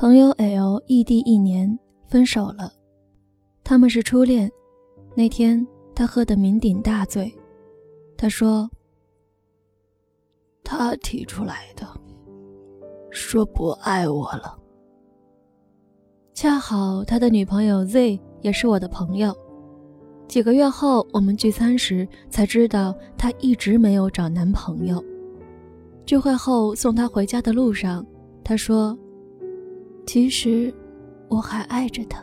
朋友 L 异地一年，分手了。他们是初恋。那天他喝得酩酊大醉，他说：“他提出来的，说不爱我了。”恰好他的女朋友 Z 也是我的朋友。几个月后，我们聚餐时才知道她一直没有找男朋友。聚会后送她回家的路上，她说。其实，我还爱着他。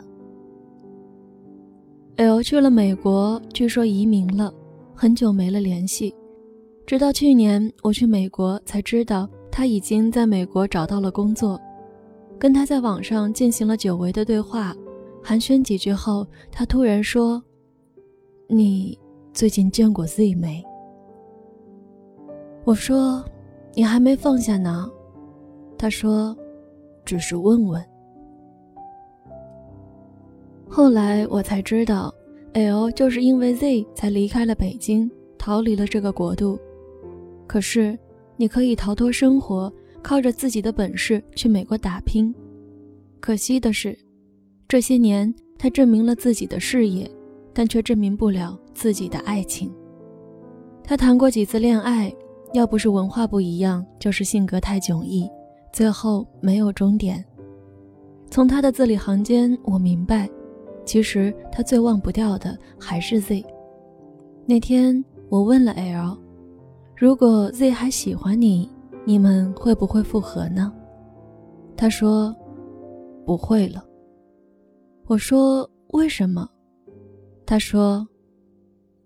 L 去了美国，据说移民了，很久没了联系。直到去年我去美国，才知道他已经在美国找到了工作。跟他在网上进行了久违的对话，寒暄几句后，他突然说：“你最近见过 Z 没？”我说：“你还没放下呢。”他说。只是问问。后来我才知道，L 就是因为 Z 才离开了北京，逃离了这个国度。可是，你可以逃脱生活，靠着自己的本事去美国打拼。可惜的是，这些年他证明了自己的事业，但却证明不了自己的爱情。他谈过几次恋爱，要不是文化不一样，就是性格太迥异。最后没有终点。从他的字里行间，我明白，其实他最忘不掉的还是 Z。那天我问了 L，如果 Z 还喜欢你，你们会不会复合呢？他说不会了。我说为什么？他说，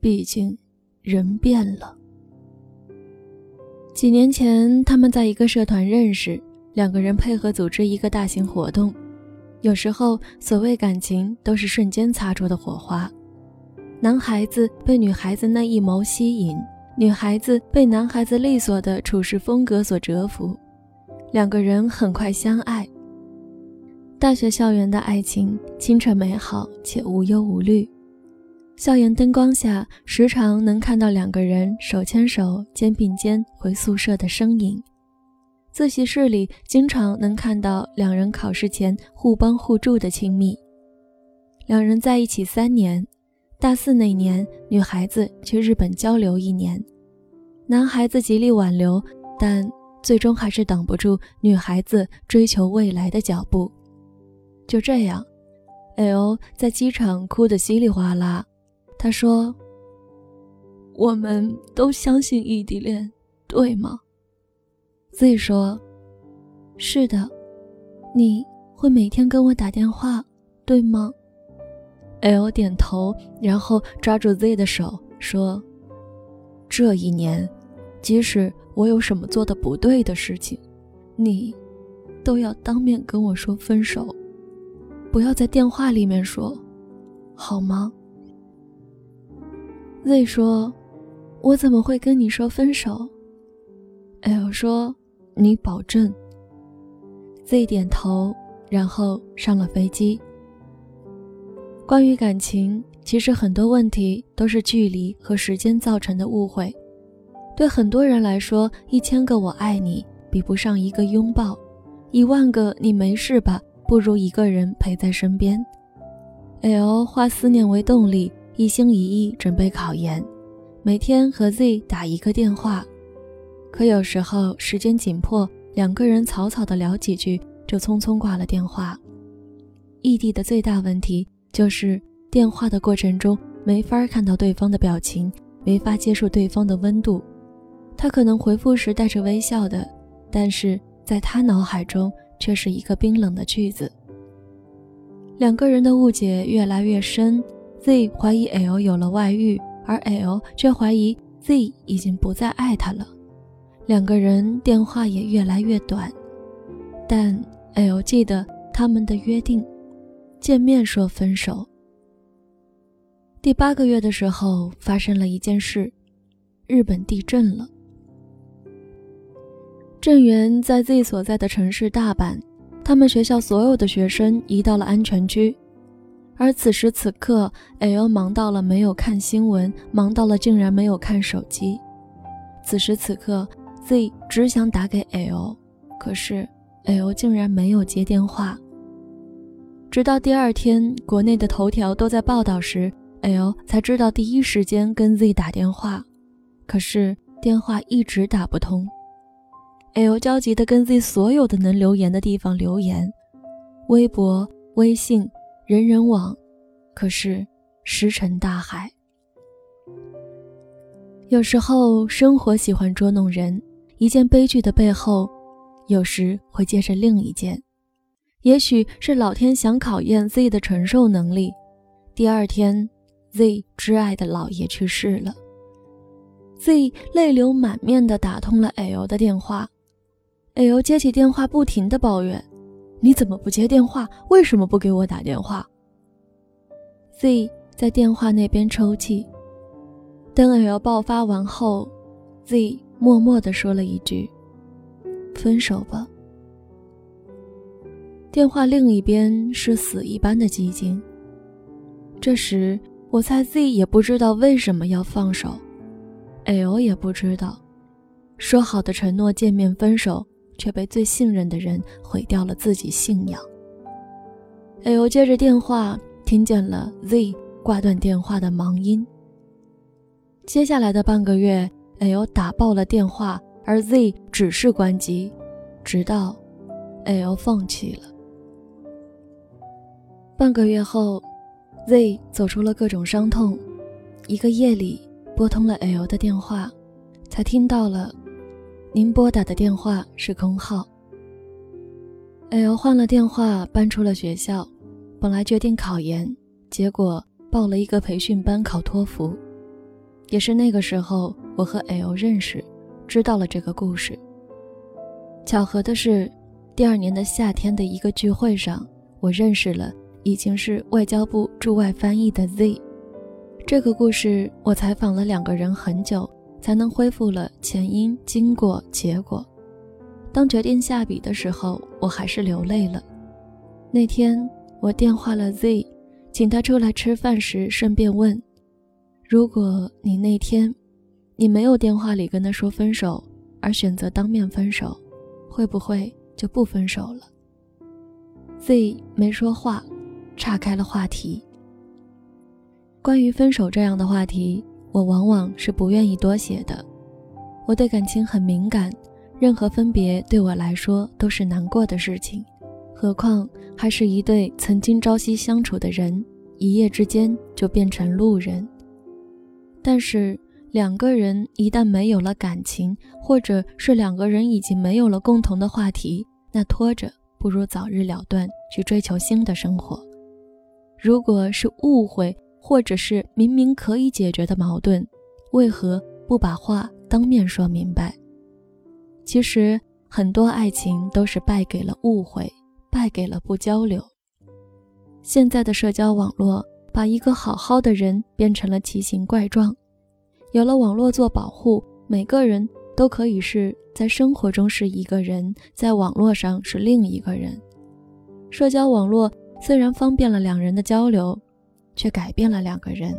毕竟人变了。几年前他们在一个社团认识。两个人配合组织一个大型活动，有时候所谓感情都是瞬间擦出的火花。男孩子被女孩子那一眸吸引，女孩子被男孩子利索的处事风格所折服，两个人很快相爱。大学校园的爱情清澈美好且无忧无虑，校园灯光下时常能看到两个人手牵手、肩并肩回宿舍的身影。自习室里经常能看到两人考试前互帮互助的亲密。两人在一起三年，大四那年，女孩子去日本交流一年，男孩子极力挽留，但最终还是挡不住女孩子追求未来的脚步。就这样，L 在机场哭得稀里哗啦。他说：“我们都相信异地恋，对吗？” Z 说：“是的，你会每天跟我打电话，对吗？”L 点头，然后抓住 Z 的手说：“这一年，即使我有什么做的不对的事情，你都要当面跟我说分手，不要在电话里面说，好吗？”Z 说：“我怎么会跟你说分手？”L 说。你保证？Z 点头，然后上了飞机。关于感情，其实很多问题都是距离和时间造成的误会。对很多人来说，一千个我爱你比不上一个拥抱，一万个你没事吧不如一个人陪在身边。L 化思念为动力，一心一意准备考研，每天和 Z 打一个电话。可有时候时间紧迫，两个人草草的聊几句，就匆匆挂了电话。异地的最大问题就是电话的过程中没法看到对方的表情，没法接受对方的温度。他可能回复时带着微笑的，但是在他脑海中却是一个冰冷的句子。两个人的误解越来越深，Z 怀疑 L 有了外遇，而 L 却怀疑 Z 已经不再爱他了。两个人电话也越来越短，但 L 记得他们的约定，见面说分手。第八个月的时候，发生了一件事，日本地震了。震源在 Z 所在的城市大阪，他们学校所有的学生移到了安全区，而此时此刻，L 忙到了没有看新闻，忙到了竟然没有看手机。此时此刻。Z 只想打给 L，可是 L 竟然没有接电话。直到第二天国内的头条都在报道时，L 才知道第一时间跟 Z 打电话，可是电话一直打不通。L 焦急地跟 Z 所有的能留言的地方留言，微博、微信、人人网，可是石沉大海。有时候生活喜欢捉弄人，一件悲剧的背后，有时会接着另一件。也许是老天想考验 Z 的承受能力。第二天，Z 挚爱的姥爷去世了。Z 泪流满面地打通了 L 的电话，L 接起电话，不停地抱怨：“你怎么不接电话？为什么不给我打电话？”Z 在电话那边抽泣。等 L 爆发完后，Z 默默地说了一句：“分手吧。”电话另一边是死一般的寂静。这时，我猜 Z 也不知道为什么要放手，L 也不知道，说好的承诺见面分手，却被最信任的人毁掉了自己信仰。L 接着电话，听见了 Z 挂断电话的忙音。接下来的半个月，L 打爆了电话，而 Z 只是关机，直到 L 放弃了。半个月后，Z 走出了各种伤痛。一个夜里，拨通了 L 的电话，才听到了您拨打的电话是空号。L 换了电话，搬出了学校，本来决定考研，结果报了一个培训班考托福。也是那个时候，我和 L 认识，知道了这个故事。巧合的是，第二年的夏天的一个聚会上，我认识了已经是外交部驻外翻译的 Z。这个故事我采访了两个人很久，才能恢复了前因、经过、结果。当决定下笔的时候，我还是流泪了。那天我电话了 Z，请他出来吃饭时，顺便问。如果你那天，你没有电话里跟他说分手，而选择当面分手，会不会就不分手了？Z 没说话，岔开了话题。关于分手这样的话题，我往往是不愿意多写的。我对感情很敏感，任何分别对我来说都是难过的事情，何况还是一对曾经朝夕相处的人，一夜之间就变成路人。但是两个人一旦没有了感情，或者是两个人已经没有了共同的话题，那拖着不如早日了断，去追求新的生活。如果是误会，或者是明明可以解决的矛盾，为何不把话当面说明白？其实很多爱情都是败给了误会，败给了不交流。现在的社交网络。把一个好好的人变成了奇形怪状，有了网络做保护，每个人都可以是在生活中是一个人，在网络上是另一个人。社交网络虽然方便了两人的交流，却改变了两个人。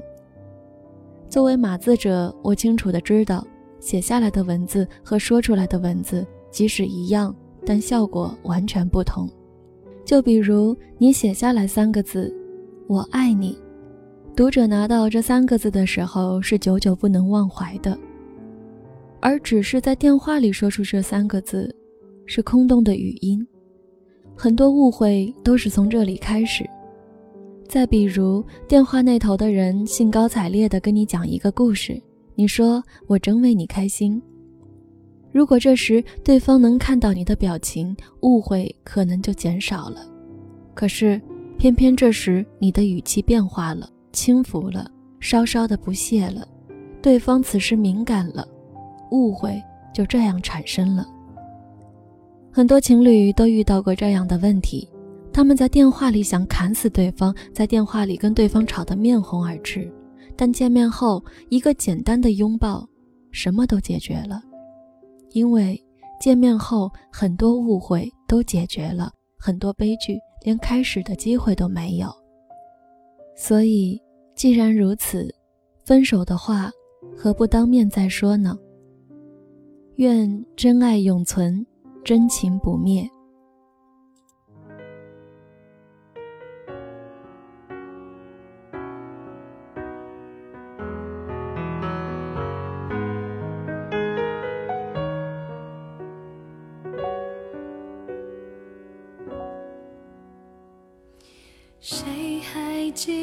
作为码字者，我清楚的知道，写下来的文字和说出来的文字即使一样，但效果完全不同。就比如你写下来三个字。我爱你，读者拿到这三个字的时候是久久不能忘怀的，而只是在电话里说出这三个字，是空洞的语音。很多误会都是从这里开始。再比如，电话那头的人兴高采烈地跟你讲一个故事，你说我真为你开心。如果这时对方能看到你的表情，误会可能就减少了。可是。偏偏这时你的语气变化了，轻浮了，稍稍的不屑了，对方此时敏感了，误会就这样产生了。很多情侣都遇到过这样的问题，他们在电话里想砍死对方，在电话里跟对方吵得面红耳赤，但见面后一个简单的拥抱，什么都解决了，因为见面后很多误会都解决了，很多悲剧。连开始的机会都没有，所以既然如此分手的话何不当面再说呢？愿真爱永存真情不灭。谁还记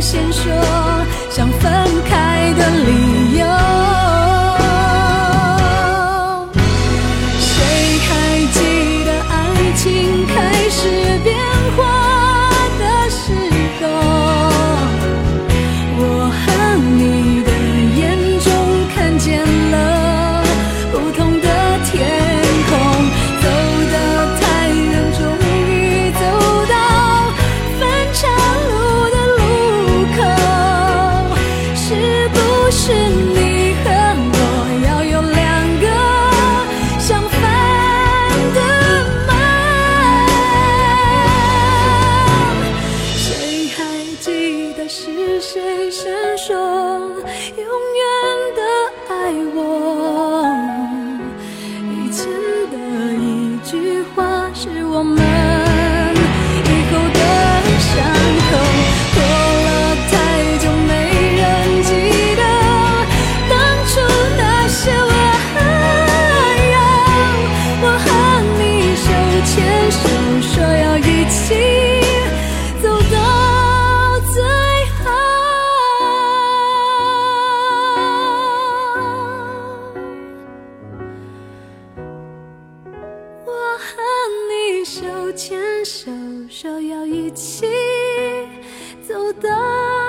先说想分开的理由。手牵手，说要一起走到。